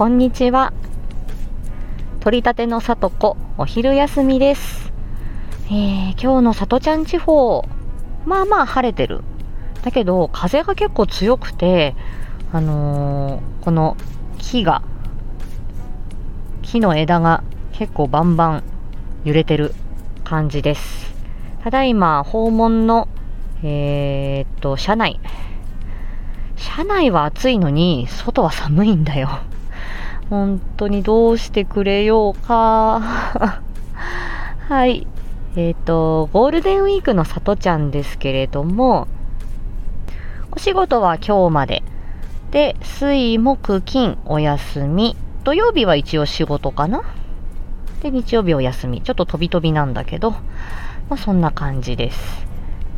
こんにちは。取り立てのさとこ、お昼休みです。えー、今日のさとちゃん地方、まあまあ晴れてる。だけど、風が結構強くて、あのーこの木が、木の枝が結構バンバン揺れてる感じです。ただいま、訪問の、えーっと、車内。車内は暑いのに、外は寒いんだよ。本当にどうしてくれようか。はい。えっ、と、ゴールデンウィークのさとちゃんですけれども、お仕事は今日まで。で、水、木、金、お休み。土曜日は一応仕事かな。で、日曜日お休み。ちょっと飛び飛びなんだけど、まあそんな感じです。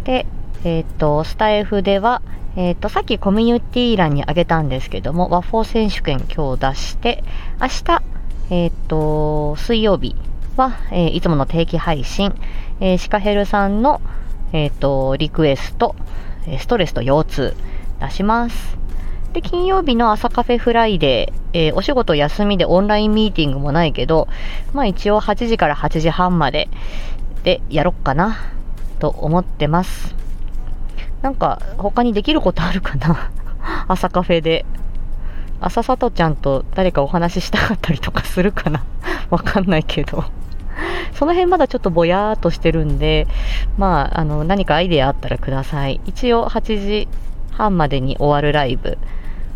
で、えっ、と、スタイフでは、えっ、と、さっきコミュニティ欄にあげたんですけども、和法選手権今日出して、明日、えっ、と、水曜日は、えーいつもの定期配信、えーシカヘルさんの、えっ、と、リクエスト、ストレスと腰痛出します。で、金曜日の朝カフェフライデー、えお仕事休みでオンラインミーティングもないけど、まあ一応8時から8時半まででやろっかな、と思ってます。なんか他にできることあるかな？朝カフェで。朝里ちゃんと誰かお話ししたかったりとかするかな？わかんないけど。その辺まだちょっとぼやーっとしてるんで、まあ、あの、何かアイデアあったらください。一応8時半までに終わるライブ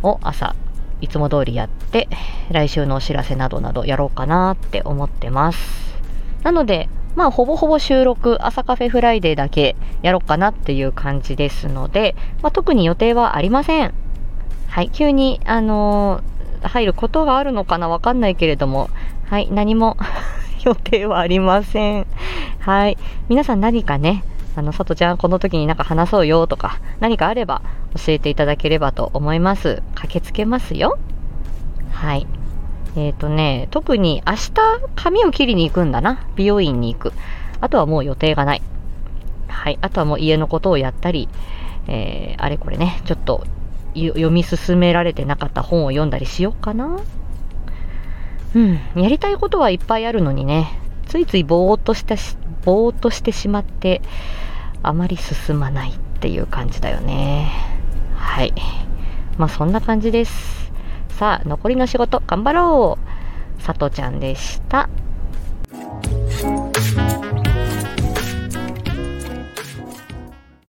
を朝、いつも通りやって、来週のお知らせなどなどやろうかなって思ってます。なので、まあ、ほぼほぼ収録、朝カフェフライデーだけやろうかなっていう感じですので、まあ、特に予定はありません。はい、急に、あのー入ることがあるのかなわかんないけれども、はい、何も 予定はありません。はい、皆さん何かね、あの、さとちゃんこの時になんか話そうよとか、何かあれば教えていただければと思います。駆けつけますよ。はい。えっ、とね、特に明日髪を切りに行くんだな。美容院に行く。あとはもう予定がない。はい。あとはもう家のことをやったり、えー、あれこれね、ちょっと読み進められてなかった本を読んだりしようかな。うん。やりたいことはいっぱいあるのにね、ついついぼーっとしたし、ぼーっとしてしまって、あまり進まないっていう感じだよね。はい。まあそんな感じです。さあ、残りの仕事頑張ろう。さとちゃんでした。